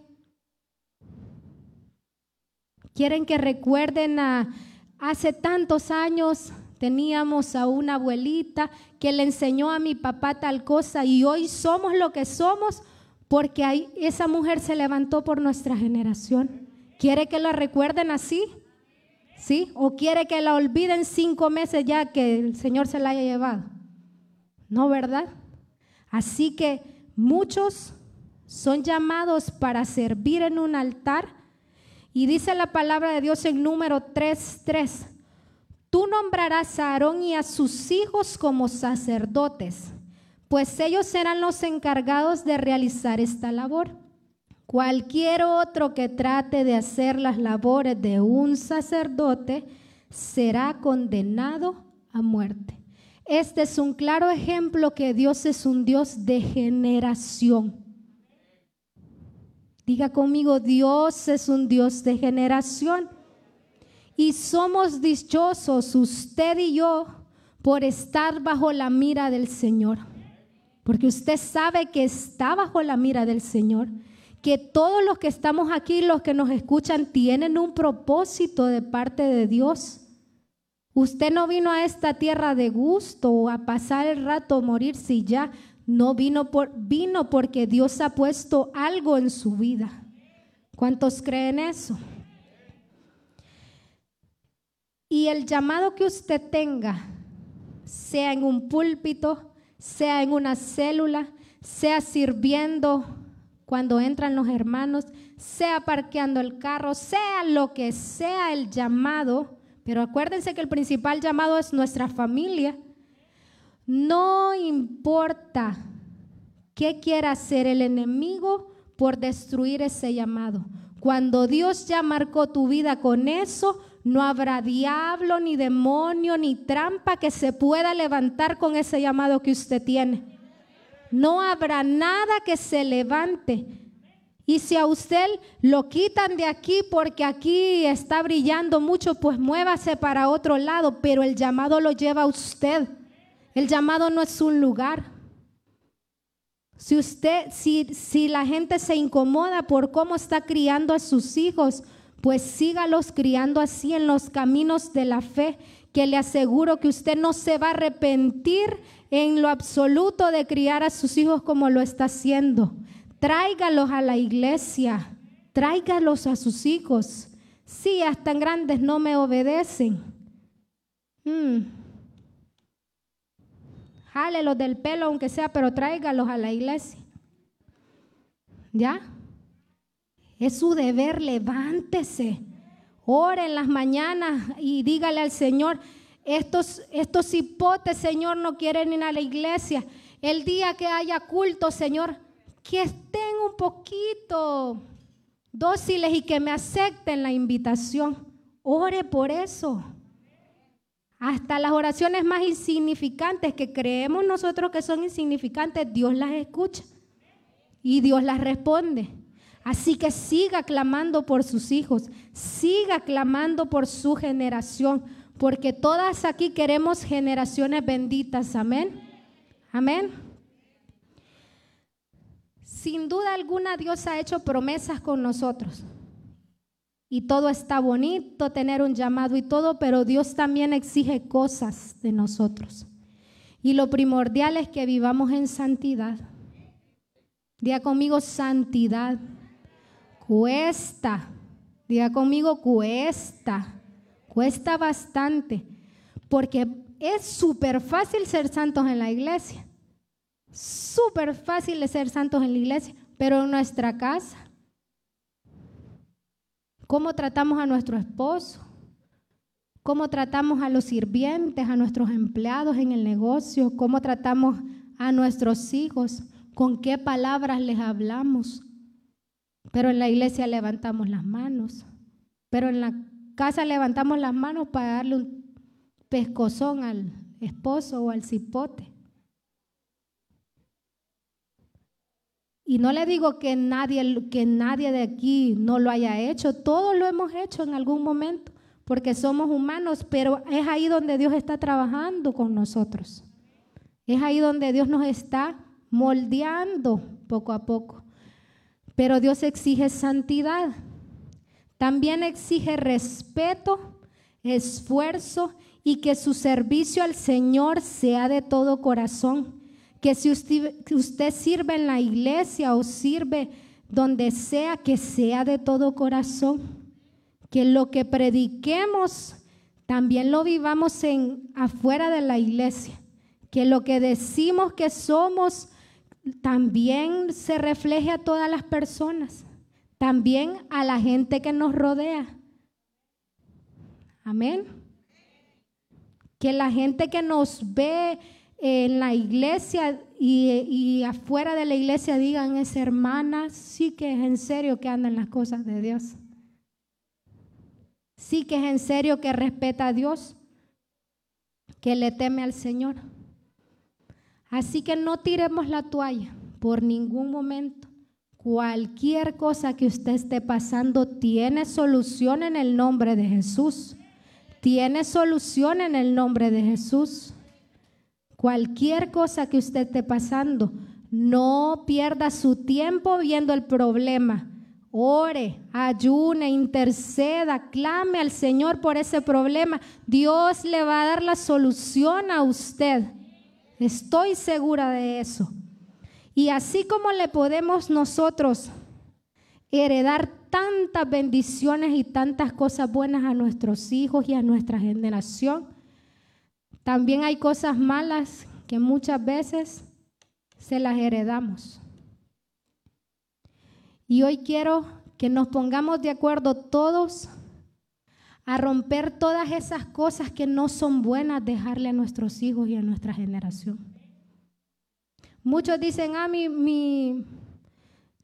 Quieren que recuerden a hace tantos años teníamos a una abuelita que le enseñó a mi papá tal cosa y hoy somos lo que somos porque ahí esa mujer se levantó por nuestra generación. ¿Quiere que la recuerden así? ¿Sí? ¿O quiere que la olviden cinco meses ya que el Señor se la haya llevado? ¿no verdad? Así que muchos son llamados para servir en un altar. Y dice la palabra de Dios en número 3.3, tú nombrarás a Aarón y a sus hijos como sacerdotes, pues ellos serán los encargados de realizar esta labor. Cualquier otro que trate de hacer las labores de un sacerdote será condenado a muerte. Este es un claro ejemplo que Dios es un Dios de generación. Diga conmigo, Dios es un Dios de generación. Y somos dichosos, usted y yo, por estar bajo la mira del Señor. Porque usted sabe que está bajo la mira del Señor. Que todos los que estamos aquí, los que nos escuchan, tienen un propósito de parte de Dios. Usted no vino a esta tierra de gusto a pasar el rato, morirse y ya. No vino por vino porque Dios ha puesto algo en su vida. ¿Cuántos creen eso? Y el llamado que usted tenga, sea en un púlpito, sea en una célula, sea sirviendo cuando entran los hermanos, sea parqueando el carro, sea lo que sea el llamado, pero acuérdense que el principal llamado es nuestra familia. No importa qué quiera hacer el enemigo por destruir ese llamado. Cuando Dios ya marcó tu vida con eso, no habrá diablo, ni demonio, ni trampa que se pueda levantar con ese llamado que usted tiene. No habrá nada que se levante y si a usted lo quitan de aquí porque aquí está brillando mucho, pues muévase para otro lado, pero el llamado lo lleva a usted. El llamado no es un lugar. Si usted, si, si la gente se incomoda por cómo está criando a sus hijos, pues sígalos criando así en los caminos de la fe, que le aseguro que usted no se va a arrepentir en lo absoluto de criar a sus hijos como lo está haciendo. Tráigalos a la iglesia, tráigalos a sus hijos. Sí, hasta grandes no me obedecen. Hmm. Del pelo, aunque sea, pero tráigalos a la iglesia. ¿Ya? Es su deber, levántese. Ore en las mañanas y dígale al Señor, estos, estos hipotes, Señor, no quieren ir a la iglesia. El día que haya culto, Señor, que estén un poquito dóciles y que me acepten la invitación. Ore por eso. Hasta las oraciones más insignificantes que creemos nosotros que son insignificantes, Dios las escucha y Dios las responde. Así que siga clamando por sus hijos, siga clamando por su generación, porque todas aquí queremos generaciones benditas. Amén. Amén. Sin duda alguna Dios ha hecho promesas con nosotros. Y todo está bonito, tener un llamado y todo, pero Dios también exige cosas de nosotros. Y lo primordial es que vivamos en santidad. Diga conmigo santidad. Cuesta. Diga conmigo cuesta. Cuesta bastante. Porque es súper fácil ser santos en la iglesia. Súper fácil ser santos en la iglesia, pero en nuestra casa, ¿cómo tratamos a nuestro esposo? ¿Cómo tratamos a los sirvientes, a nuestros empleados en el negocio? ¿Cómo tratamos a nuestros hijos? ¿Con qué palabras les hablamos? Pero en la iglesia levantamos las manos. Pero en la casa levantamos las manos para darle un pescozón al esposo o al cipote. Y no le digo que nadie, que nadie de aquí no lo haya hecho, todos lo hemos hecho en algún momento, porque somos humanos, pero es ahí donde Dios está trabajando con nosotros. Es ahí donde Dios nos está moldeando poco a poco. Pero Dios exige santidad. También exige respeto, esfuerzo y que su servicio al Señor sea de todo corazón que si usted, sirve en la iglesia o sirve donde sea, que sea de todo corazón. Que lo que prediquemos también lo vivamos en afuera de la iglesia. que lo que decimos que somos también se refleje a todas las personas, también a la gente que nos rodea. Amén. Que la gente que nos ve en la iglesia y, afuera de la iglesia digan, esa hermana sí que es en serio que anda en las cosas de Dios. Sí que es en serio que respeta a Dios, que le teme al Señor. Así que no tiremos la toalla por ningún momento. Cualquier cosa que usted esté pasando tiene solución en el nombre de Jesús. Tiene solución en el nombre de Jesús. Cualquier cosa que usted esté pasando, no pierda su tiempo viendo el problema. Ore, ayune, interceda, clame al Señor por ese problema. Dios le va a dar la solución a usted. Estoy segura de eso. Y así como le podemos nosotros heredar tantas bendiciones y tantas cosas buenas a nuestros hijos y a nuestra generación, también hay cosas malas que muchas veces se las heredamos. Y hoy quiero que nos pongamos de acuerdo todos a romper todas esas cosas que no son buenas dejarle a nuestros hijos y a nuestra generación. Muchos dicen, ah, mi, mi,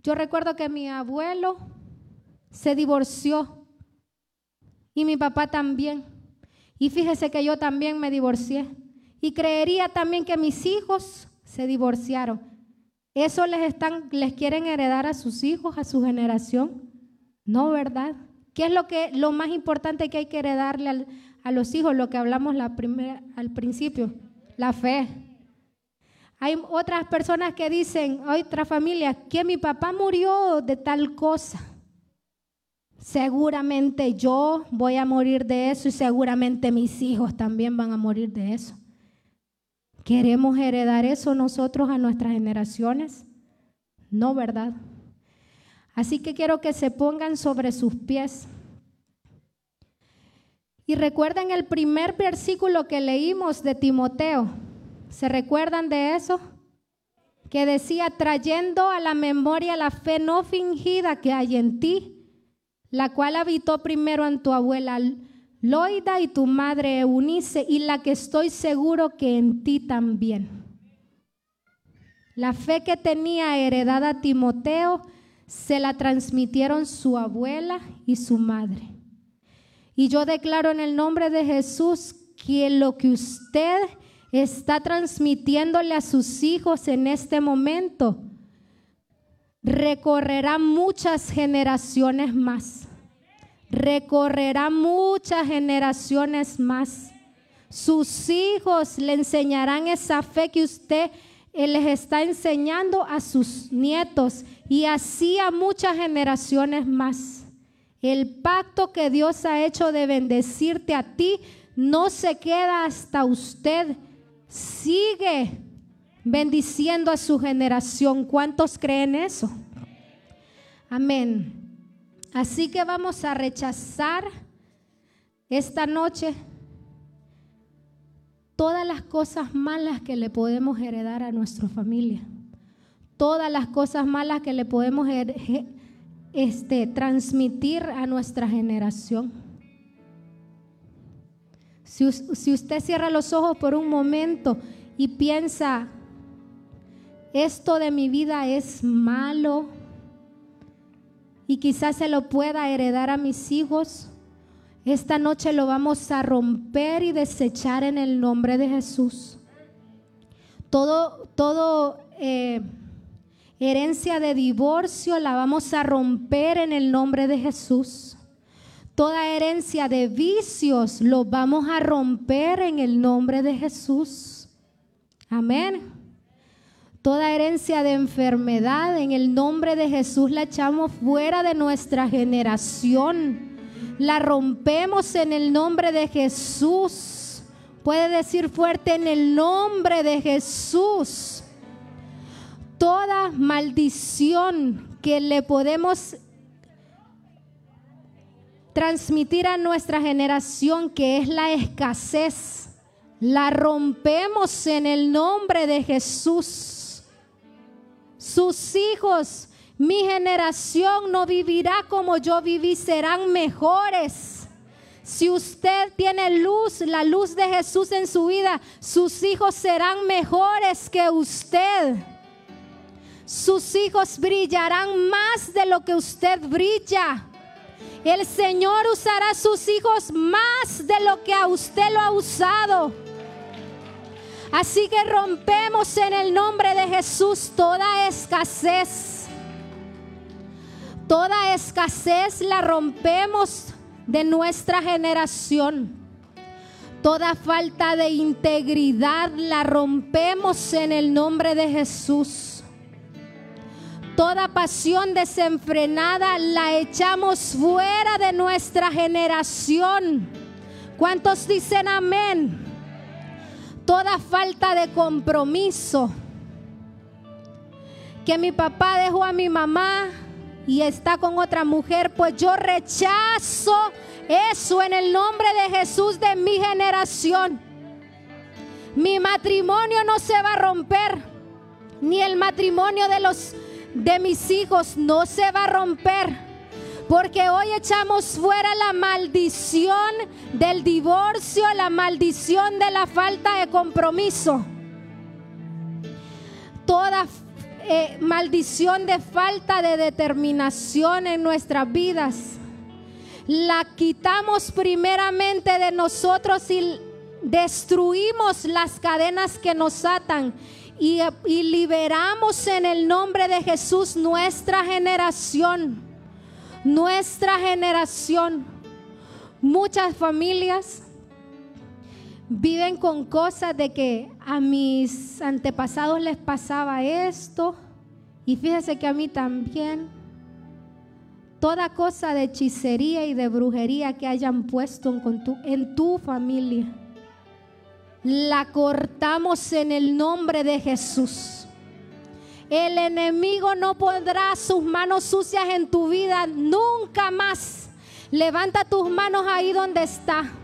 yo recuerdo que mi abuelo se divorció y mi papá también. Y fíjese que yo también me divorcié. Y creería también que mis hijos se divorciaron. ¿Eso les, están, les quieren heredar a sus hijos, a su generación? No, ¿verdad? ¿Qué es lo, que, lo más importante que hay que heredarle a los hijos? Lo que hablamos la al principio, la fe. Hay otras personas que dicen, otra familia, que mi papá murió de tal cosa seguramente yo voy a morir de eso y seguramente mis hijos también van a morir de eso. ¿Queremos heredar eso nosotros a nuestras generaciones? No, ¿verdad? Así que quiero que se pongan sobre sus pies. Y recuerden el primer versículo que leímos de Timoteo. ¿Se recuerdan de eso? Que decía, trayendo a la memoria la fe no fingida que hay en ti la cual habitó primero en tu abuela Loida y tu madre Eunice, y la que estoy seguro que en ti también. La fe que tenía heredada Timoteo se la transmitieron su abuela y su madre. Y yo declaro en el nombre de Jesús que lo que usted está transmitiéndole a sus hijos en este momento, recorrerá muchas generaciones más. Recorrerá muchas generaciones más. Sus hijos le enseñarán esa fe que usted eh, les está enseñando a sus nietos y así a muchas generaciones más. El pacto que Dios ha hecho de bendecirte a ti no se queda hasta usted. Sigue bendiciendo a su generación. ¿Cuántos creen eso? Amén. Así que vamos a rechazar esta noche todas las cosas malas que le podemos heredar a nuestra familia. Todas las cosas malas que le podemos este, transmitir a nuestra generación. Si, si usted cierra los ojos por un momento y piensa, esto de mi vida es malo y quizás se lo pueda heredar a mis hijos, esta noche lo vamos a romper y desechar en el nombre de Jesús. Todo, todo eh, herencia de divorcio la vamos a romper en el nombre de Jesús. Toda herencia de vicios lo vamos a romper en el nombre de Jesús. Amén. Toda herencia de enfermedad en el nombre de Jesús la echamos fuera de nuestra generación. La rompemos en el nombre de Jesús. Puede decir fuerte en el nombre de Jesús. Toda maldición que le podemos transmitir a nuestra generación, que es la escasez, La rompemos en el nombre de Jesús. Sus hijos, mi generación no vivirá como yo viví, serán mejores. Si usted tiene luz, la luz de Jesús en su vida, sus hijos serán mejores que usted. Sus hijos brillarán más de lo que usted brilla. El Señor usará sus hijos más de lo que a usted lo ha usado. Así que rompemos en el nombre de Jesús toda escasez. Toda escasez la rompemos de nuestra generación. Toda falta de integridad la rompemos en el nombre de Jesús. Toda pasión desenfrenada la echamos fuera de nuestra generación. ¿Cuántos dicen amén? Toda falta de compromiso que mi papá dejó a mi mamá y está con otra mujer, pues yo rechazo eso en el nombre de Jesús de mi generación. Mi matrimonio no se va a romper, ni el matrimonio de los de mis hijos no se va a romper. Porque hoy echamos fuera la maldición del divorcio, la maldición de la falta de compromiso. Toda eh, maldición de falta de determinación en nuestras vidas. La quitamos primeramente de nosotros y destruimos las cadenas que nos atan y, y liberamos en el nombre de Jesús nuestra generación. Nuestra generación. Muchas familias viven con cosas de que a mis antepasados les pasaba esto y fíjese que a mí también. Toda cosa de hechicería y de brujería que hayan puesto en tu, en tu familia, la cortamos en el nombre de Jesús. El enemigo no pondrá sus manos sucias en tu vida nunca más. Levanta tus manos ahí donde está.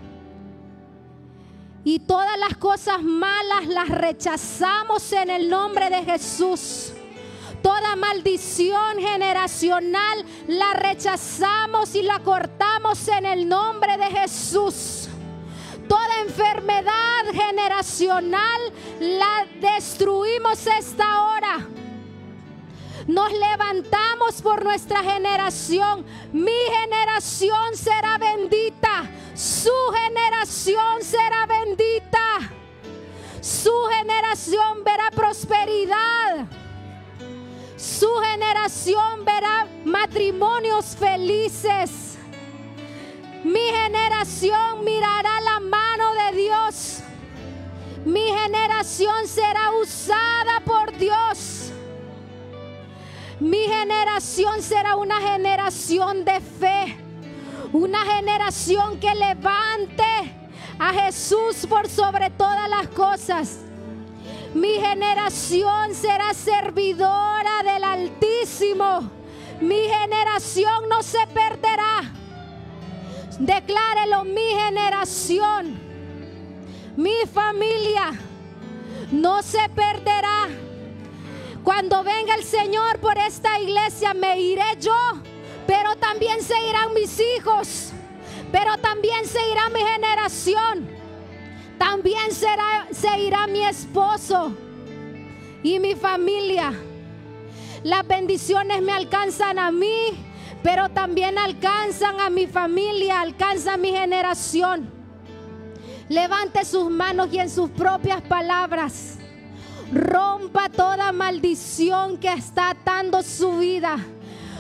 Y todas las cosas malas las rechazamos en el nombre de Jesús. Toda maldición generacional la rechazamos y la cortamos en el nombre de Jesús. Toda enfermedad generacional la destruimos esta hora. Nos levantamos por nuestra generación. Mi generación será bendita. Su generación será bendita. Su generación verá prosperidad. Su generación verá matrimonios felices. Mi generación mirará la mano de Dios. Mi generación será usada por Dios. Mi generación será una generación de fe. Una generación que levante a Jesús por sobre todas las cosas. Mi generación será servidora del Altísimo. Mi generación no se perderá. Declárelo, mi generación, mi familia no se perderá. Cuando venga el Señor por esta iglesia, me iré yo, pero también se irán mis hijos, pero también se irá mi generación, también será, se irá mi esposo y mi familia. Las bendiciones me alcanzan a mí, pero también alcanzan a mi familia, alcanzan a mi generación. Levante sus manos y en sus propias palabras rompa toda maldición que está atando su vida.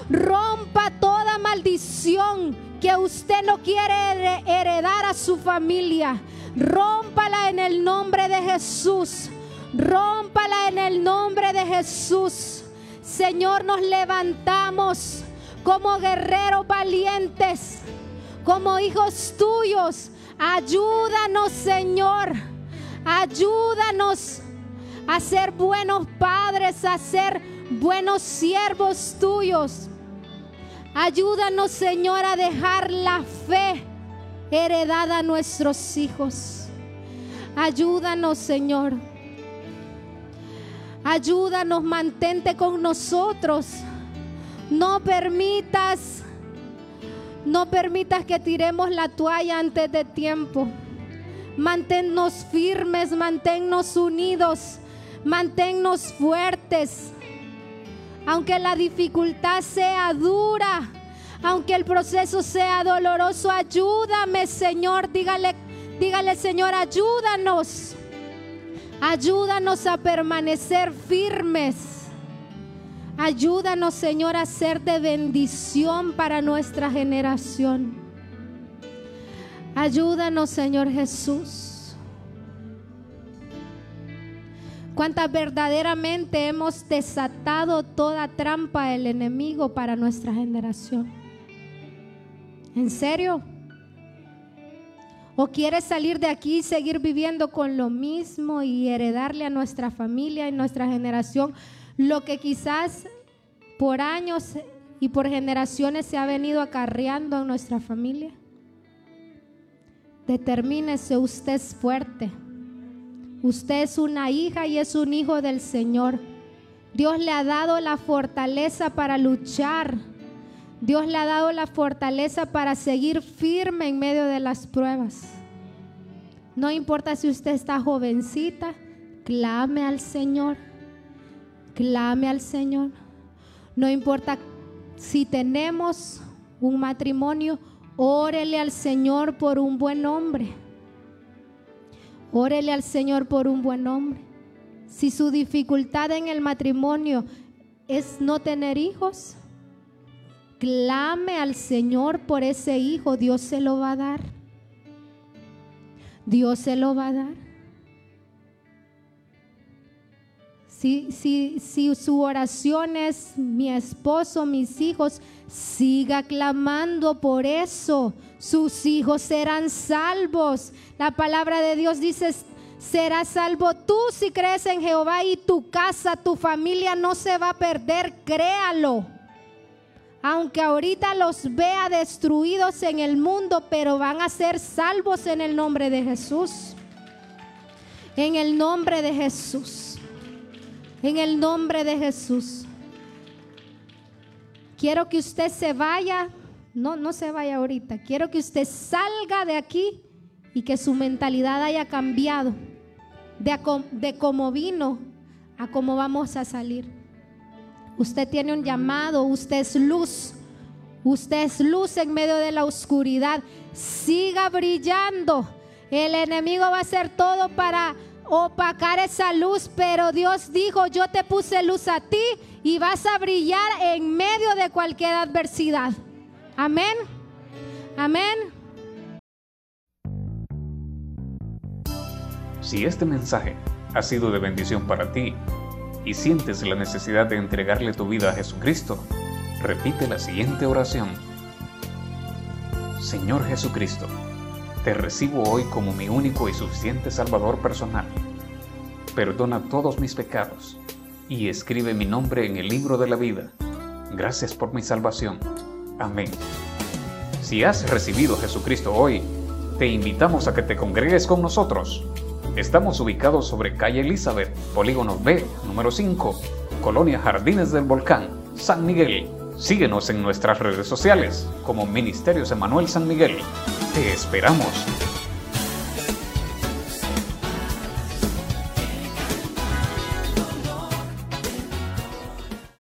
Rompa toda maldición que usted no quiere heredar a su familia. Rómpala en el nombre de Jesús. Rómpala en el nombre de Jesús. Señor, nos levantamos como guerreros valientes, como hijos tuyos. Ayúdanos, Señor. Ayúdanos a ser buenos padres, a ser buenos siervos tuyos. Ayúdanos, Señor, a dejar la fe heredada a nuestros hijos. Ayúdanos, Señor. Ayúdanos, mantente con nosotros. No permitas, no permitas que tiremos la toalla antes de tiempo. Manténnos firmes, manténnos unidos, manténnos fuertes. Aunque la dificultad sea dura, aunque el proceso sea doloroso, ayúdame, Señor. Dígale, dígale, Señor, ayúdanos. Ayúdanos a permanecer firmes. Ayúdanos, Señor, a ser de bendición para nuestra generación. Ayúdanos, Señor Jesús. Cuántas verdaderamente hemos desatado toda trampa del enemigo para nuestra generación. ¿En serio? ¿O quieres salir de aquí y seguir viviendo con lo mismo y heredarle a nuestra familia y nuestra generación lo que quizás por años y por generaciones se ha venido acarreando en nuestra familia? Determínese, usted fuerte. Usted es una hija y es un hijo del Señor. Dios le ha dado la fortaleza para luchar Dios le ha dado la fortaleza para seguir firme en medio de las pruebas. No importa si usted está jovencita, clame al Señor. Clame al Señor. No importa si tenemos un matrimonio, órele al Señor por un buen hombre. Órele al Señor por un buen hombre. Si su dificultad en el matrimonio es no tener hijos, clame al Señor por ese hijo, Dios se lo va a dar. Dios se lo va a dar. Si, si, si su oración es mi esposo, mis hijos, siga clamando por eso. Sus hijos serán salvos. La palabra de Dios dice, serás salvo tú si crees en Jehová y tu casa, tu familia no se va a perder, créalo aunque ahorita los vea destruidos en el mundo, pero van a ser salvos en el nombre de Jesús. En el nombre de Jesús. En el nombre de Jesús. Quiero que usted se vaya, no, no se vaya ahorita, quiero que usted salga de aquí y que su mentalidad haya cambiado de, cómo vino a cómo vamos a salir. Usted tiene un llamado, usted es luz. Usted es luz en medio de la oscuridad. Siga brillando. El enemigo va a hacer todo para opacar esa luz, pero Dios dijo, yo te puse luz a ti y vas a brillar en medio de cualquier adversidad. Amén. Amén. Si este mensaje ha sido de bendición para ti, y sientes la necesidad de entregarle tu vida a Jesucristo, repite la siguiente oración. Señor Jesucristo, te recibo hoy como mi único y suficiente Salvador personal. Perdona todos mis pecados y escribe mi nombre en el libro de la vida. Gracias por mi salvación. Amén. Si has recibido a Jesucristo hoy, te invitamos a que te congregues con nosotros Estamos ubicados sobre calle Elizabeth, polígono B, número 5, Colonia Jardines del Volcán, San Miguel. Síguenos en nuestras redes sociales como Ministerios Emanuel San Miguel. Te esperamos.